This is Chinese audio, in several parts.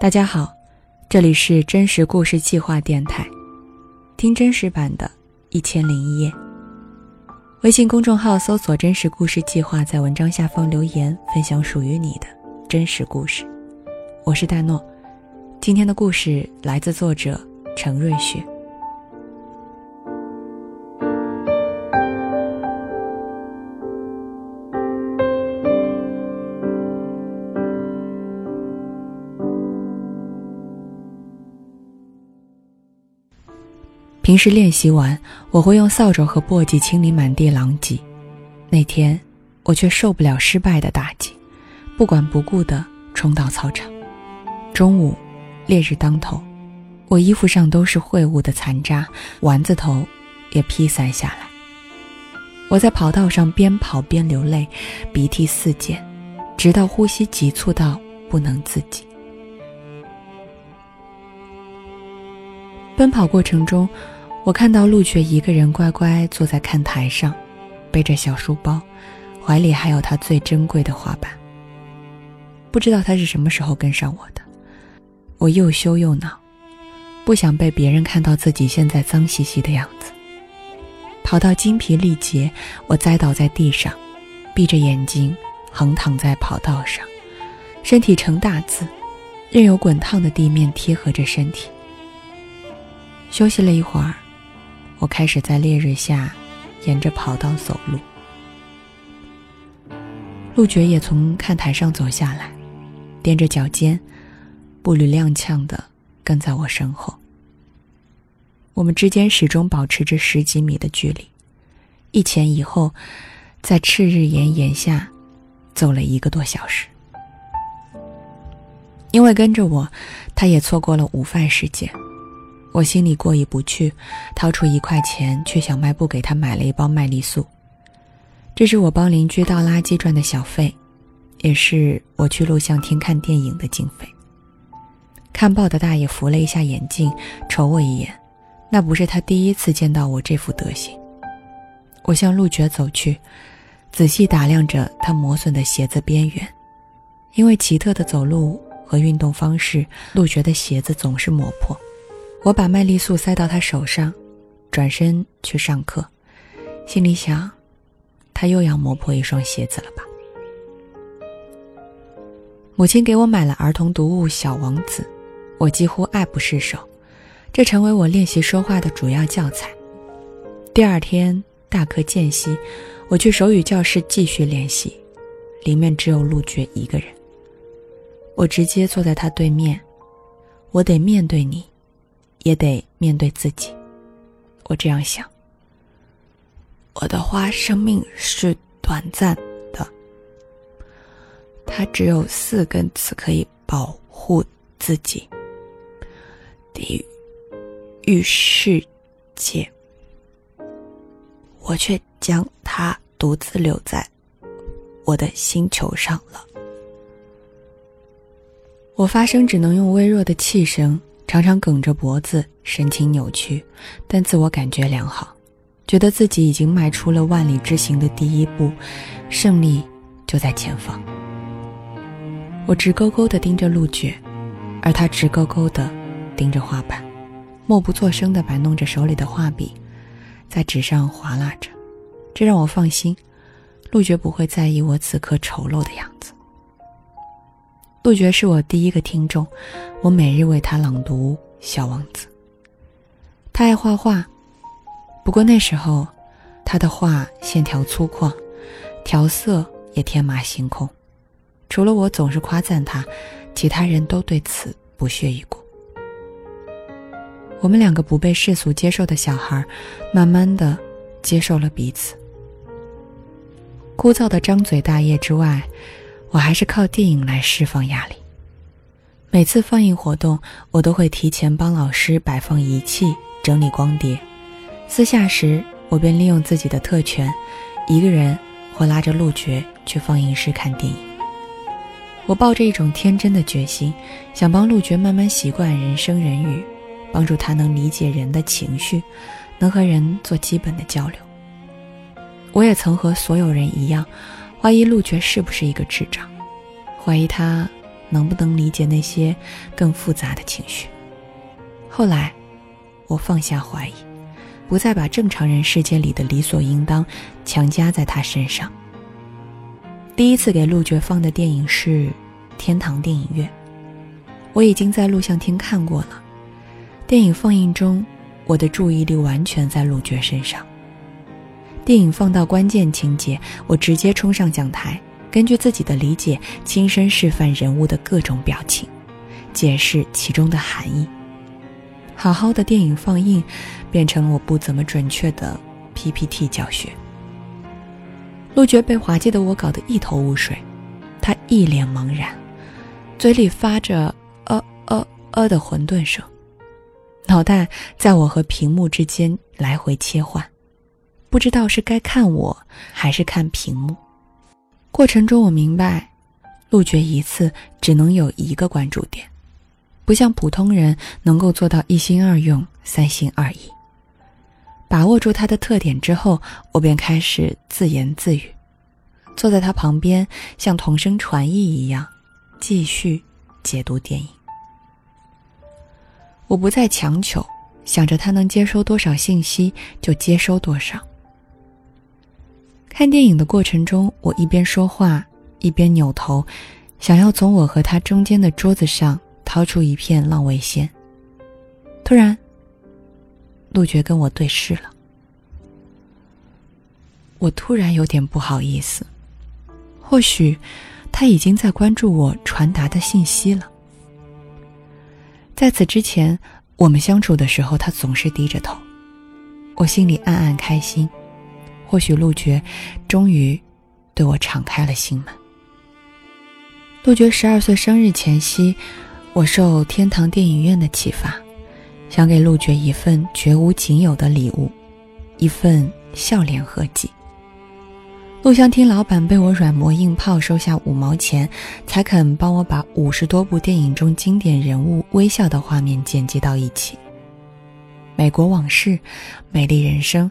大家好，这里是真实故事计划电台，听真实版的《一千零一夜》。微信公众号搜索“真实故事计划”，在文章下方留言分享属于你的真实故事。我是戴诺，今天的故事来自作者陈瑞雪。平时练习完，我会用扫帚和簸箕清理满地狼藉。那天，我却受不了失败的打击，不管不顾地冲到操场。中午，烈日当头，我衣服上都是秽物的残渣，丸子头也披散下来。我在跑道上边跑边流泪，鼻涕四溅，直到呼吸急促到不能自己。奔跑过程中。我看到陆觉一个人乖乖坐在看台上，背着小书包，怀里还有他最珍贵的画板。不知道他是什么时候跟上我的，我又羞又恼，不想被别人看到自己现在脏兮兮的样子。跑到精疲力竭，我栽倒在地上，闭着眼睛横躺在跑道上，身体呈大字，任由滚烫的地面贴合着身体。休息了一会儿。我开始在烈日下，沿着跑道走路。陆觉也从看台上走下来，踮着脚尖，步履踉跄的跟在我身后。我们之间始终保持着十几米的距离，一前一后，在赤日炎炎下，走了一个多小时。因为跟着我，他也错过了午饭时间。我心里过意不去，掏出一块钱去小卖部给他买了一包麦丽素。这是我帮邻居倒垃圾赚的小费，也是我去录像厅看电影的经费。看报的大爷扶了一下眼镜，瞅我一眼，那不是他第一次见到我这副德行。我向陆觉走去，仔细打量着他磨损的鞋子边缘，因为奇特的走路和运动方式，陆觉的鞋子总是磨破。我把麦丽素塞到他手上，转身去上课，心里想，他又要磨破一双鞋子了吧？母亲给我买了儿童读物《小王子》，我几乎爱不释手，这成为我练习说话的主要教材。第二天大课间隙，我去手语教室继续练习，里面只有陆觉一个人。我直接坐在他对面，我得面对你。也得面对自己，我这样想。我的花生命是短暂的，它只有四根刺可以保护自己。地狱世界，我却将它独自留在我的星球上了。我发声只能用微弱的气声。常常梗着脖子，神情扭曲，但自我感觉良好，觉得自己已经迈出了万里之行的第一步，胜利就在前方。我直勾勾地盯着陆觉，而他直勾勾地盯着画板，默不作声地摆弄着手里的画笔，在纸上划拉着，这让我放心，陆觉不会在意我此刻丑陋的样子。杜绝是我第一个听众，我每日为他朗读《小王子》。他爱画画，不过那时候，他的画线条粗犷，调色也天马行空。除了我总是夸赞他，其他人都对此不屑一顾。我们两个不被世俗接受的小孩，慢慢的接受了彼此。枯燥的张嘴大业之外。我还是靠电影来释放压力。每次放映活动，我都会提前帮老师摆放仪器、整理光碟。私下时，我便利用自己的特权，一个人或拉着陆觉去放映室看电影。我抱着一种天真的决心，想帮陆觉慢慢习惯人生人语，帮助他能理解人的情绪，能和人做基本的交流。我也曾和所有人一样。怀疑陆觉是不是一个智障，怀疑他能不能理解那些更复杂的情绪。后来，我放下怀疑，不再把正常人世界里的理所应当强加在他身上。第一次给陆觉放的电影是《天堂电影院》，我已经在录像厅看过了。电影放映中，我的注意力完全在陆觉身上。电影放到关键情节，我直接冲上讲台，根据自己的理解，亲身示范人物的各种表情，解释其中的含义。好好的电影放映，变成了我不怎么准确的 PPT 教学。陆觉被滑稽的我搞得一头雾水，他一脸茫然，嘴里发着呃呃呃的混沌声，脑袋在我和屏幕之间来回切换。不知道是该看我还是看屏幕。过程中，我明白，陆觉一次只能有一个关注点，不像普通人能够做到一心二用、三心二意。把握住他的特点之后，我便开始自言自语，坐在他旁边，像同声传译一样，继续解读电影。我不再强求，想着他能接收多少信息就接收多少。看电影的过程中，我一边说话一边扭头，想要从我和他中间的桌子上掏出一片浪味仙。突然，陆觉跟我对视了，我突然有点不好意思。或许他已经在关注我传达的信息了。在此之前，我们相处的时候，他总是低着头，我心里暗暗开心。或许陆觉终于对我敞开了心门。陆觉十二岁生日前夕，我受天堂电影院的启发，想给陆觉一份绝无仅有的礼物，一份笑脸合集。录像厅老板被我软磨硬泡收下五毛钱，才肯帮我把五十多部电影中经典人物微笑的画面剪辑到一起。美国往事，美丽人生。《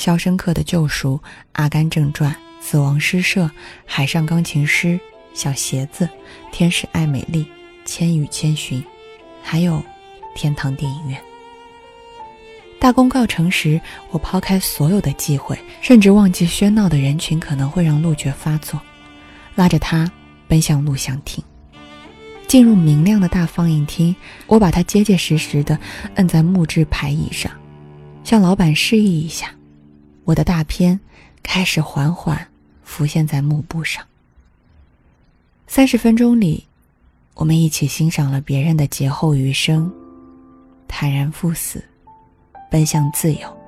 肖申克的救赎》《阿甘正传》《死亡诗社》《海上钢琴师》《小鞋子》《天使爱美丽》《千与千寻》，还有《天堂电影院》。大功告成时，我抛开所有的忌讳，甚至忘记喧闹的人群可能会让陆觉发作，拉着他奔向录像厅。进入明亮的大放映厅，我把他结结实实地摁在木质排椅上，向老板示意一下。我的大片开始缓缓浮现在幕布上。三十分钟里，我们一起欣赏了别人的劫后余生，坦然赴死，奔向自由，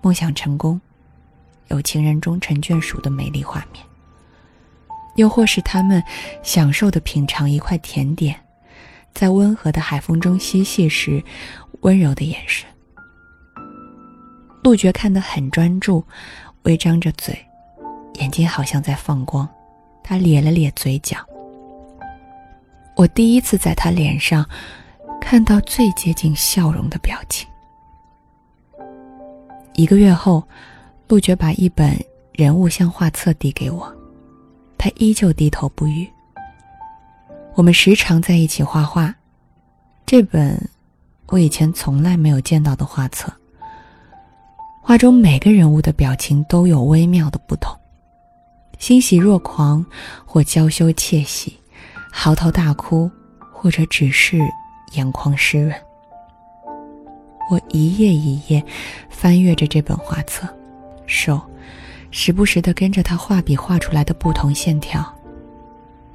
梦想成功，有情人终成眷属的美丽画面。又或是他们享受的品尝一块甜点，在温和的海风中嬉戏时，温柔的眼神。陆觉看得很专注，微张着嘴，眼睛好像在放光。他咧了咧嘴角。我第一次在他脸上看到最接近笑容的表情。一个月后，陆觉把一本人物像画册递给我，他依旧低头不语。我们时常在一起画画，这本我以前从来没有见到的画册。画中每个人物的表情都有微妙的不同，欣喜若狂，或娇羞窃喜，嚎啕大哭，或者只是眼眶湿润。我一页一页翻阅着这本画册，手时不时的跟着他画笔画出来的不同线条，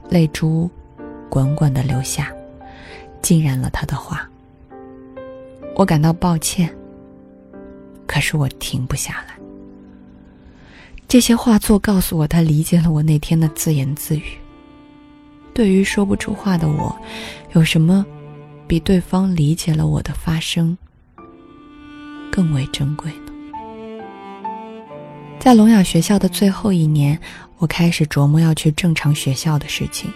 泪珠滚滚的流下，浸染了他的画。我感到抱歉。可是我停不下来。这些画作告诉我，他理解了我那天的自言自语。对于说不出话的我，有什么比对方理解了我的发声更为珍贵呢？在聋哑学校的最后一年，我开始琢磨要去正常学校的事情。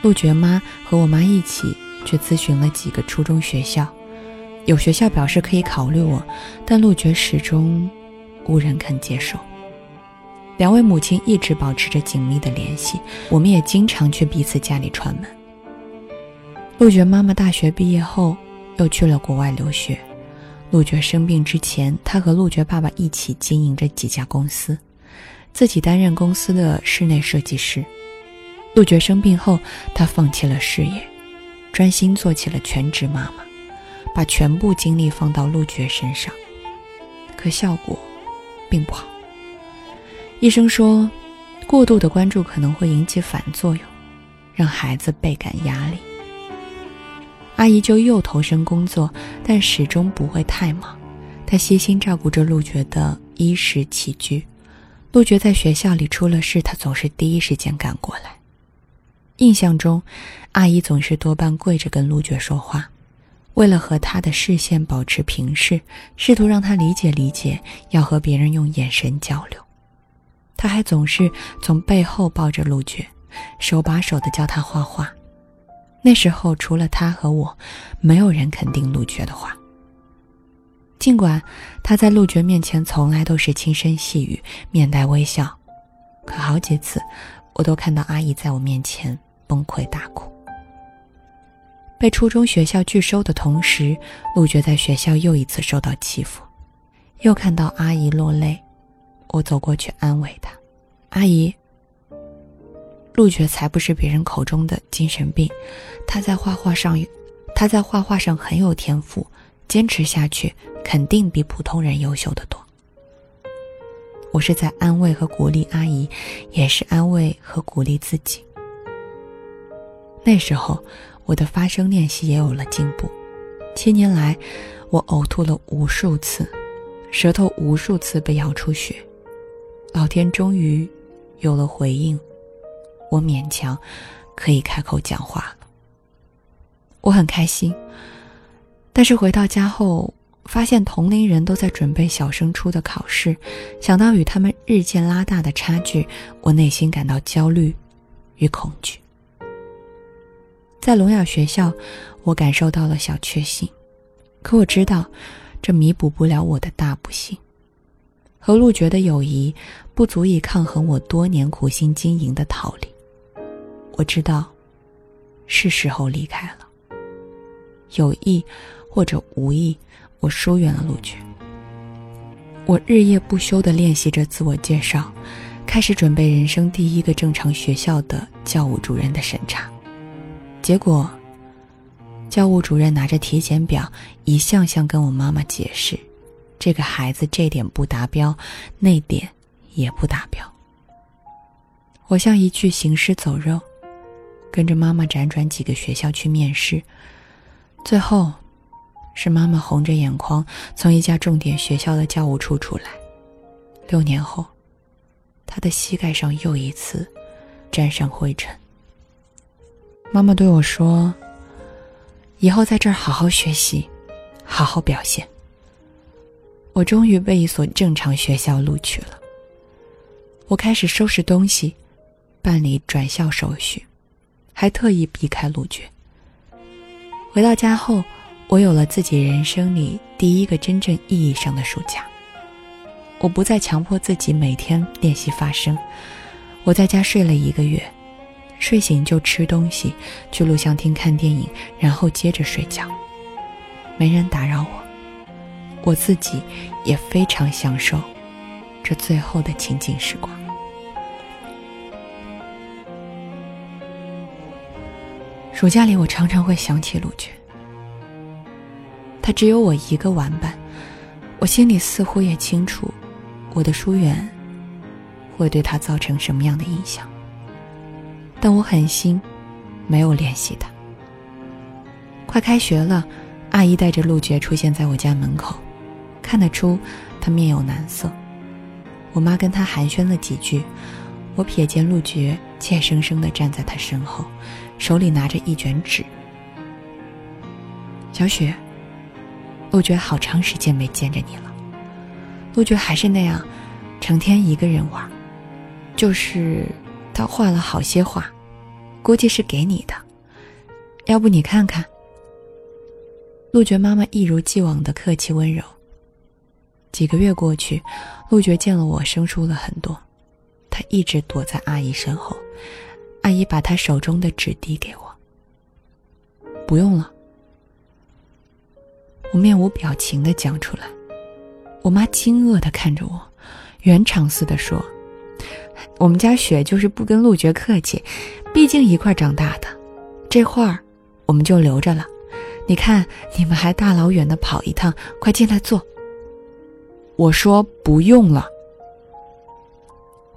陆觉妈和我妈一起去咨询了几个初中学校。有学校表示可以考虑我，但陆觉始终无人肯接受。两位母亲一直保持着紧密的联系，我们也经常去彼此家里串门。陆觉妈妈大学毕业后又去了国外留学。陆觉生病之前，他和陆觉爸爸一起经营着几家公司，自己担任公司的室内设计师。陆觉生病后，他放弃了事业，专心做起了全职妈妈，把全部精力放到陆觉身上，可效果并不好。医生说，过度的关注可能会引起反作用，让孩子倍感压力。阿姨就又投身工作，但始终不会太忙。她悉心照顾着陆觉的衣食起居。陆觉在学校里出了事，她总是第一时间赶过来。印象中，阿姨总是多半跪着跟陆觉说话，为了和他的视线保持平视，试图让他理解理解，要和别人用眼神交流。他还总是从背后抱着陆觉，手把手的教他画画。那时候，除了他和我，没有人肯定陆觉的话。尽管他在陆觉面前从来都是轻声细语、面带微笑，可好几次，我都看到阿姨在我面前崩溃大哭。被初中学校拒收的同时，陆觉在学校又一次受到欺负，又看到阿姨落泪，我走过去安慰她：“阿姨。”陆觉才不是别人口中的精神病，他在画画上，他在画画上很有天赋，坚持下去肯定比普通人优秀的多。我是在安慰和鼓励阿姨，也是安慰和鼓励自己。那时候，我的发声练习也有了进步。七年来，我呕吐了无数次，舌头无数次被咬出血，老天终于有了回应。我勉强可以开口讲话了，我很开心。但是回到家后，发现同龄人都在准备小升初的考试，想到与他们日渐拉大的差距，我内心感到焦虑与恐惧。在聋哑学校，我感受到了小确幸，可我知道，这弥补不了我的大不幸。和陆觉的友谊，不足以抗衡我多年苦心经营的逃离。我知道，是时候离开了。有意或者无意，我疏远了陆觉。我日夜不休的练习着自我介绍，开始准备人生第一个正常学校的教务主任的审查。结果，教务主任拿着体检表，一项项跟我妈妈解释：这个孩子这点不达标，那点也不达标。我像一具行尸走肉。跟着妈妈辗转几个学校去面试，最后，是妈妈红着眼眶从一家重点学校的教务处出来。六年后，她的膝盖上又一次沾上灰尘。妈妈对我说：“以后在这儿好好学习，好好表现。”我终于被一所正常学校录取了。我开始收拾东西，办理转校手续。还特意避开陆觉。回到家后，我有了自己人生里第一个真正意义上的暑假。我不再强迫自己每天练习发声，我在家睡了一个月，睡醒就吃东西，去录像厅看电影，然后接着睡觉，没人打扰我，我自己也非常享受这最后的清静时光。暑假里，我常常会想起陆觉。他只有我一个玩伴，我心里似乎也清楚，我的疏远会对他造成什么样的影响。但我狠心，没有联系他。快开学了，阿姨带着陆觉出现在我家门口，看得出他面有难色。我妈跟他寒暄了几句，我瞥见陆觉怯生生地站在他身后。手里拿着一卷纸，小雪，陆觉好长时间没见着你了。陆觉还是那样，成天一个人玩。就是他画了好些画，估计是给你的。要不你看看。陆觉妈妈一如既往的客气温柔。几个月过去，陆觉见了我生疏了很多，他一直躲在阿姨身后。阿姨把她手中的纸递给我。不用了。我面无表情的讲出来，我妈惊愕的看着我，圆场似的说：“我们家雪就是不跟陆爵客气，毕竟一块长大的，这画儿我们就留着了。你看你们还大老远的跑一趟，快进来坐。”我说不用了。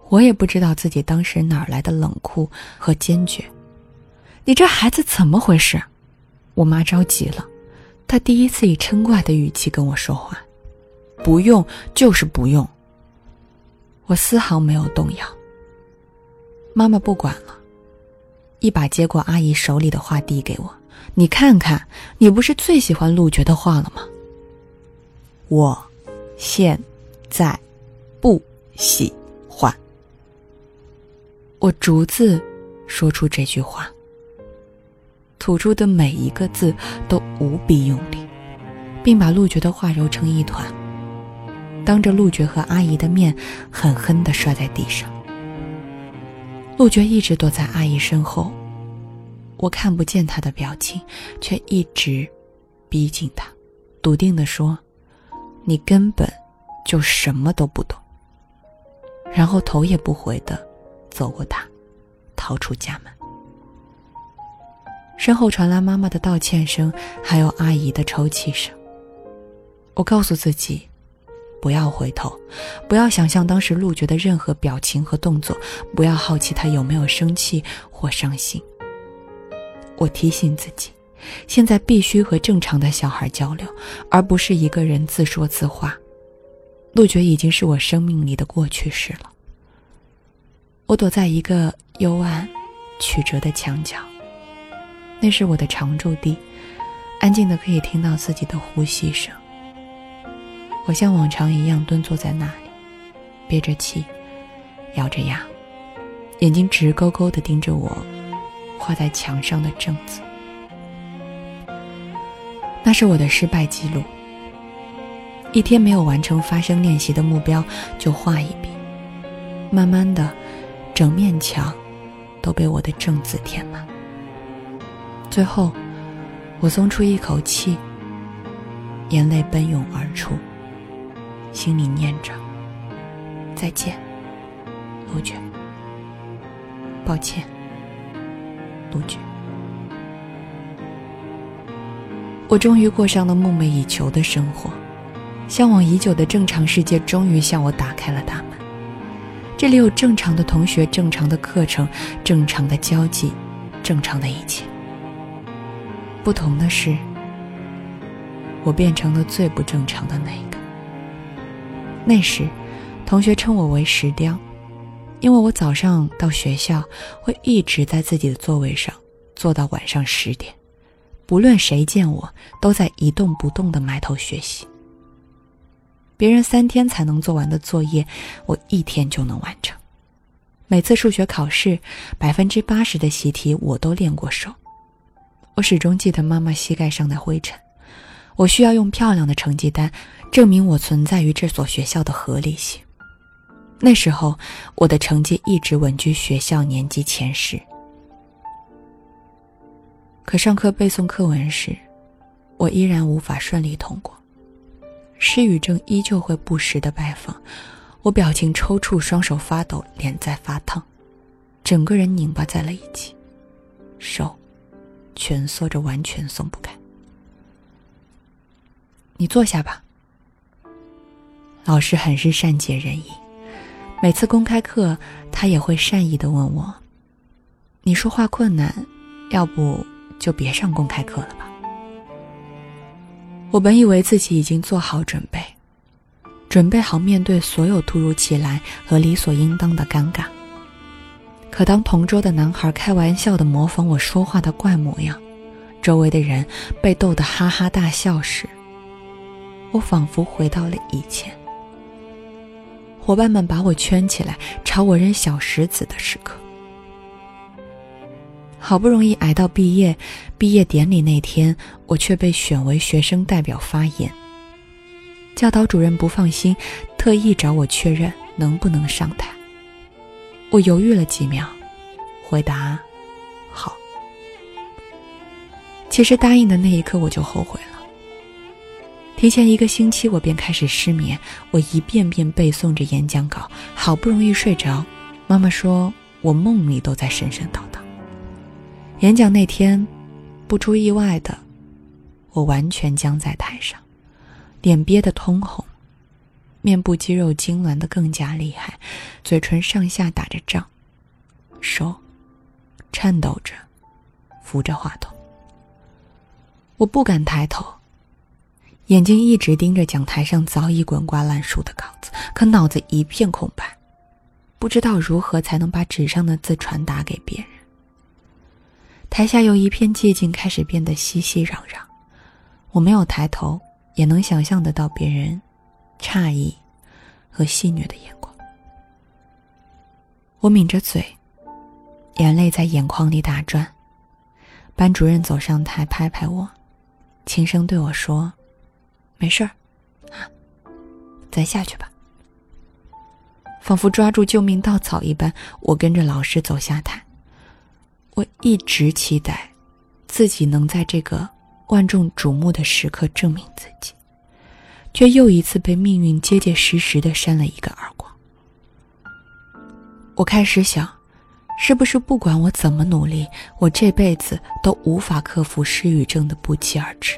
我也不知道自己当时哪来的冷酷和坚决。你这孩子怎么回事？我妈着急了，她第一次以嗔怪的语气跟我说话。不用就是不用。我丝毫没有动摇。妈妈不管了，一把接过阿姨手里的画递给我：“你看看，你不是最喜欢陆绝的画了吗？”我，现，在，不喜欢。我逐字说出这句话。吐出的每一个字都无比用力，并把陆绝的画揉成一团，当着陆绝和阿姨的面狠狠地摔在地上。陆绝一直躲在阿姨身后，我看不见他的表情，却一直逼近他，笃定地说：“你根本就什么都不懂。”然后头也不回地走过他，逃出家门。身后传来妈妈的道歉声，还有阿姨的抽泣声。我告诉自己，不要回头，不要想象当时陆绝的任何表情和动作，不要好奇他有没有生气或伤心。我提醒自己，现在必须和正常的小孩交流，而不是一个人自说自话。陆绝已经是我生命里的过去式了。我躲在一个幽暗、曲折的墙角。那是我的常驻地，安静的可以听到自己的呼吸声。我像往常一样蹲坐在那里，憋着气，咬着牙，眼睛直勾勾的盯着我画在墙上的正字。那是我的失败记录。一天没有完成发声练习的目标，就画一笔。慢慢的，整面墙都被我的正字填满。最后，我松出一口气，眼泪奔涌而出，心里念着：“再见，陆觉。抱歉，陆觉。”我终于过上了梦寐以求的生活，向往已久的正常世界终于向我打开了大门。这里有正常的同学、正常的课程、正常的交际、正常的一切。不同的是，我变成了最不正常的那一个。那时，同学称我为石雕，因为我早上到学校会一直在自己的座位上坐到晚上十点，不论谁见我，都在一动不动的埋头学习。别人三天才能做完的作业，我一天就能完成。每次数学考试，百分之八十的习题我都练过手。我始终记得妈妈膝盖上的灰尘，我需要用漂亮的成绩单证明我存在于这所学校的合理性。那时候，我的成绩一直稳居学校年级前十。可上课背诵课文时，我依然无法顺利通过，失语症依旧会不时的拜访，我表情抽搐，双手发抖，脸在发烫，整个人拧巴在了一起，手。蜷缩着，完全松不开。你坐下吧。老师很是善解人意，每次公开课，他也会善意的问我：“你说话困难，要不就别上公开课了吧？”我本以为自己已经做好准备，准备好面对所有突如其来和理所应当的尴尬。可当同桌的男孩开玩笑的模仿我说话的怪模样，周围的人被逗得哈哈大笑时，我仿佛回到了以前。伙伴们把我圈起来，朝我扔小石子的时刻。好不容易挨到毕业，毕业典礼那天，我却被选为学生代表发言。教导主任不放心，特意找我确认能不能上台。我犹豫了几秒，回答：“好。”其实答应的那一刻我就后悔了。提前一个星期我便开始失眠，我一遍遍背诵着演讲稿，好不容易睡着。妈妈说我梦里都在神神叨叨。演讲那天，不出意外的，我完全僵在台上，脸憋得通红，面部肌肉痉挛的更加厉害，嘴唇上下打着仗，手颤抖着扶着话筒。我不敢抬头，眼睛一直盯着讲台上早已滚瓜烂熟的稿子，可脑子一片空白，不知道如何才能把纸上的字传达给别人。台下由一片寂静开始变得熙熙攘攘，我没有抬头，也能想象得到别人诧异和戏谑的眼光。我抿着嘴，眼泪在眼眶里打转。班主任走上台，拍拍我。轻声对我说：“没事儿，啊，再下去吧。”仿佛抓住救命稻草一般，我跟着老师走下台。我一直期待自己能在这个万众瞩目的时刻证明自己，却又一次被命运结结实实的扇了一个耳光。我开始想。是不是不管我怎么努力，我这辈子都无法克服失语症的不期而至？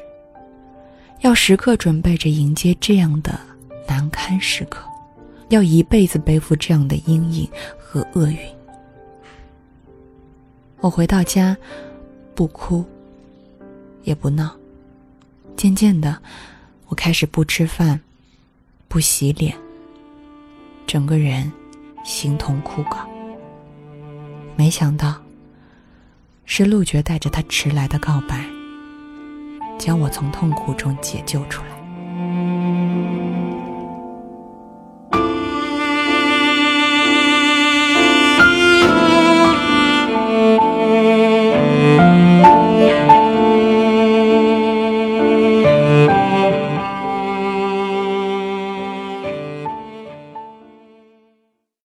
要时刻准备着迎接这样的难堪时刻，要一辈子背负这样的阴影和厄运。我回到家，不哭，也不闹，渐渐的，我开始不吃饭，不洗脸，整个人形同枯槁。没想到，是陆觉带着他迟来的告白，将我从痛苦中解救出来。